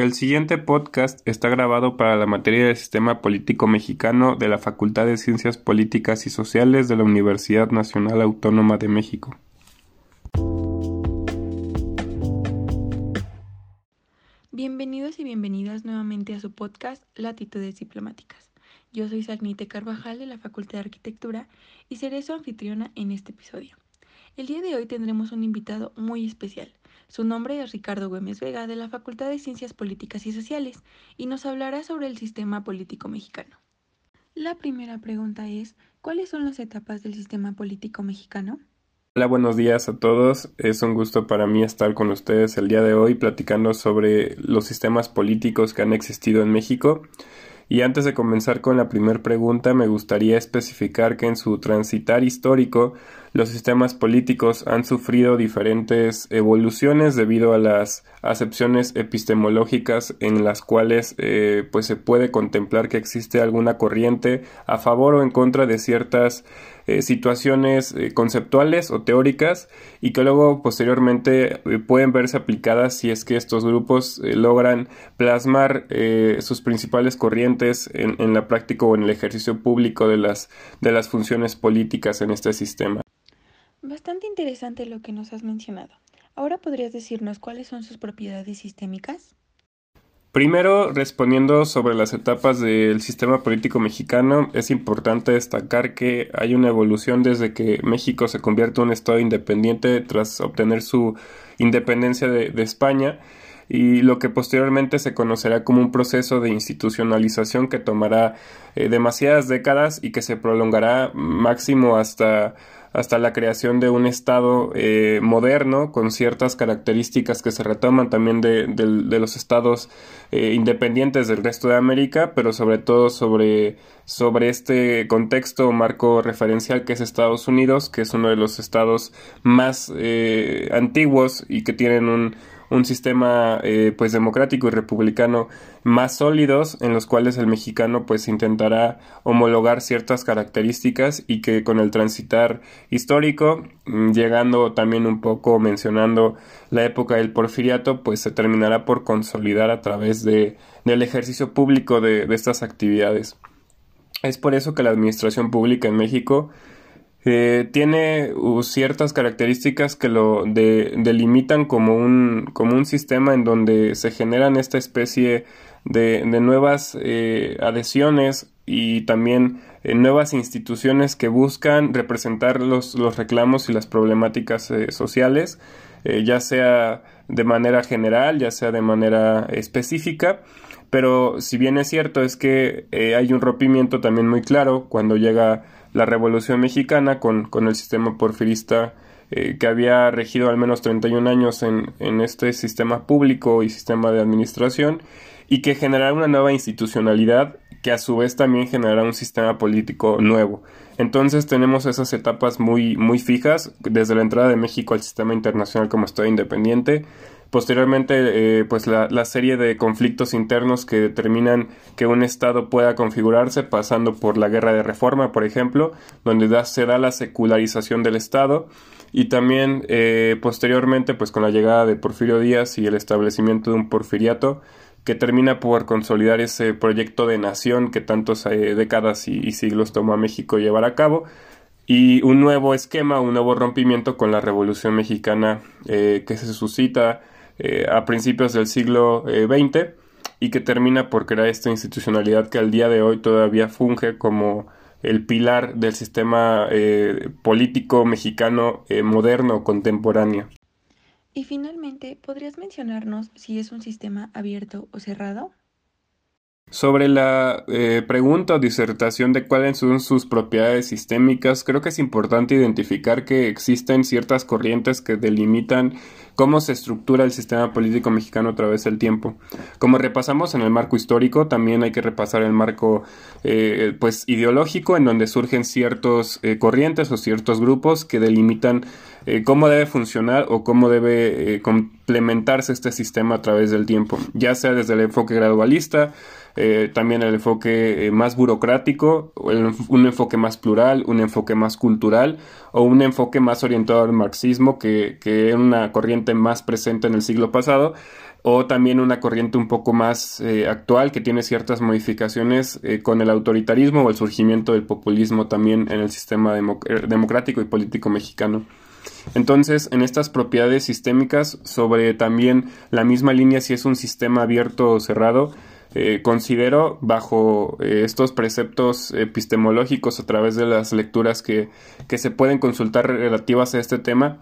El siguiente podcast está grabado para la materia de Sistema Político Mexicano de la Facultad de Ciencias Políticas y Sociales de la Universidad Nacional Autónoma de México. Bienvenidos y bienvenidas nuevamente a su podcast Latitudes Diplomáticas. Yo soy Sagnite Carvajal de la Facultad de Arquitectura y seré su anfitriona en este episodio. El día de hoy tendremos un invitado muy especial. Su nombre es Ricardo Güemes Vega de la Facultad de Ciencias Políticas y Sociales y nos hablará sobre el sistema político mexicano. La primera pregunta es, ¿cuáles son las etapas del sistema político mexicano? Hola, buenos días a todos. Es un gusto para mí estar con ustedes el día de hoy platicando sobre los sistemas políticos que han existido en México. Y antes de comenzar con la primera pregunta, me gustaría especificar que en su transitar histórico, los sistemas políticos han sufrido diferentes evoluciones debido a las acepciones epistemológicas en las cuales eh, pues se puede contemplar que existe alguna corriente a favor o en contra de ciertas eh, situaciones eh, conceptuales o teóricas y que luego posteriormente pueden verse aplicadas si es que estos grupos logran plasmar sus principales corrientes en, en, la práctica o en el ejercicio público de las, de las funciones políticas en este sistema. Bastante interesante lo que nos has mencionado. Ahora podrías decirnos cuáles son sus propiedades sistémicas. Primero, respondiendo sobre las etapas del sistema político mexicano, es importante destacar que hay una evolución desde que México se convierte en un Estado independiente tras obtener su independencia de, España y lo que posteriormente se conocerá como un proceso de institucionalización que tomará eh, demasiadas décadas y que se prolongará máximo hasta hasta la creación de un Estado eh, moderno con ciertas características que se retoman también de, los estados eh, independientes del resto de América, pero sobre todo sobre, sobre este contexto marco referencial que es Estados Unidos, que es uno de los estados más eh, antiguos y que tienen un, un sistema eh, pues democrático y republicano más sólidos en los cuales el mexicano pues intentará homologar ciertas características y que con el transitar histórico mm, llegando también un poco mencionando la época del porfiriato pues se terminará por consolidar a través de del ejercicio público de, de estas actividades. Es por eso que la administración pública en México eh, tiene uh, ciertas características que lo delimitan como un, como un sistema en donde se generan esta especie de, nuevas eh, adhesiones y también eh, nuevas instituciones que buscan representar los, los reclamos y las problemáticas sociales, ya sea de manera general, ya sea de manera específica. Pero si bien es cierto es que hay un rompimiento también muy claro cuando llega la Revolución Mexicana con, con el sistema porfirista eh, que había regido al menos 31 años en, en este sistema público y sistema de administración y que generará una nueva institucionalidad que a su vez también generará un sistema político nuevo. Entonces tenemos esas etapas muy, muy fijas, desde la entrada de México al sistema internacional como Estado independiente, Posteriormente, eh, pues la, la, serie de conflictos internos que determinan que un Estado pueda configurarse, pasando por la guerra de reforma, por ejemplo, donde se da la secularización del Estado, y también eh, posteriormente, pues con la llegada de Porfirio Díaz y el establecimiento de un porfiriato, que termina por consolidar ese proyecto de nación que tantas eh, décadas y, siglos tomó a México llevar a cabo, y un nuevo esquema, un nuevo rompimiento con la Revolución Mexicana que se suscita eh, a principios del siglo XX eh, y que termina por crear esta institucionalidad que al día de hoy todavía funge como el pilar del sistema eh, político mexicano moderno contemporáneo. Y finalmente, ¿podrías mencionarnos si es un sistema abierto o cerrado? Sobre la pregunta o disertación de cuáles son sus propiedades sistémicas, creo que es importante identificar que existen ciertas corrientes que delimitan cómo se estructura el sistema político mexicano a través del tiempo. Como repasamos en el marco histórico, también hay que repasar el marco eh, pues ideológico, en donde surgen ciertos eh, corrientes o ciertos grupos que delimitan eh, cómo debe funcionar o cómo debe complementarse este sistema a través del tiempo, ya sea desde el enfoque gradualista, eh, también el enfoque eh, más burocrático, un enfoque más plural, un enfoque más cultural o un enfoque más orientado al marxismo que, que una corriente más presente en el siglo pasado o también una corriente un poco más eh, actual que tiene ciertas modificaciones con el autoritarismo o el surgimiento del populismo también en el sistema democrático y político mexicano. Entonces, en estas propiedades sistémicas, sobre también la misma línea si es un sistema abierto o cerrado, eh, considero bajo eh, estos preceptos epistemológicos a través de las lecturas que, que se pueden consultar relativas a este tema,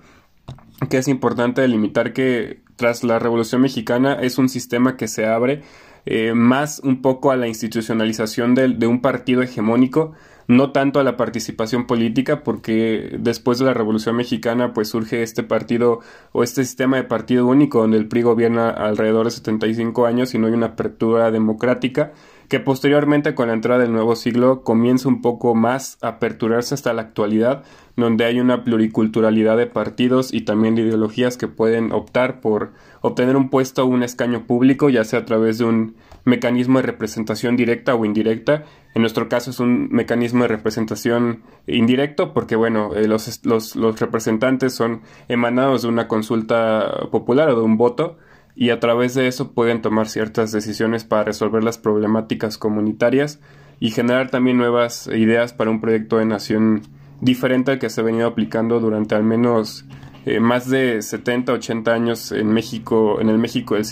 que es importante delimitar que tras la Revolución Mexicana es un sistema que se abre eh, más un poco a la institucionalización de, un partido hegemónico, no tanto a la participación política, porque después de la Revolución Mexicana pues surge este partido o este sistema de partido único donde el PRI gobierna alrededor de 75 años y no hay una apertura democrática que posteriormente con la entrada del nuevo siglo comienza un poco más a aperturarse hasta la actualidad, donde hay una pluriculturalidad de partidos y también de ideologías que pueden optar por obtener un puesto o un escaño público, ya sea a través de un mecanismo de representación directa o indirecta. En nuestro caso es un mecanismo de representación indirecto porque, bueno, eh, los, los, los representantes son emanados de una consulta popular o de un voto y a través de eso pueden tomar ciertas decisiones para resolver las problemáticas comunitarias y generar también nuevas ideas para un proyecto de nación diferente al que se ha venido aplicando durante al menos eh, más de 70, 80 años en México, en el México del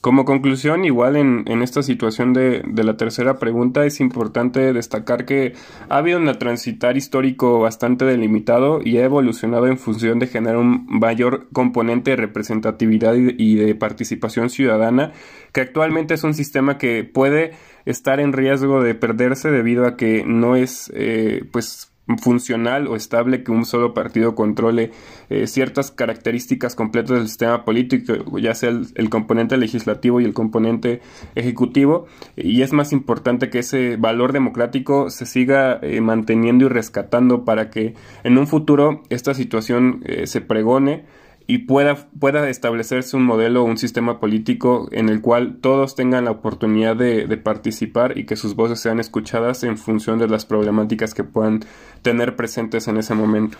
como conclusión, igual en, en esta situación de, de, la tercera pregunta, es importante destacar que ha habido un transitar histórico bastante delimitado y ha evolucionado en función de generar un mayor componente de representatividad y, de participación ciudadana, que actualmente es un sistema que puede estar en riesgo de perderse debido a que no es eh, pues funcional o estable que un solo partido controle eh, ciertas características completas del sistema político, ya sea el, componente legislativo y el componente ejecutivo, y es más importante que ese valor democrático se siga eh, manteniendo y rescatando para que en un futuro esta situación eh, se pregone y pueda, pueda establecerse un modelo o un sistema político en el cual todos tengan la oportunidad de, de, participar y que sus voces sean escuchadas en función de las problemáticas que puedan tener presentes en ese momento.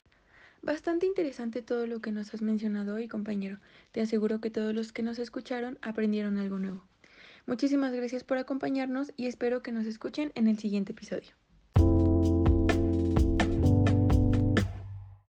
Bastante interesante todo lo que nos has mencionado hoy, compañero. Te aseguro que todos los que nos escucharon aprendieron algo nuevo. Muchísimas gracias por acompañarnos y espero que nos escuchen en el siguiente episodio.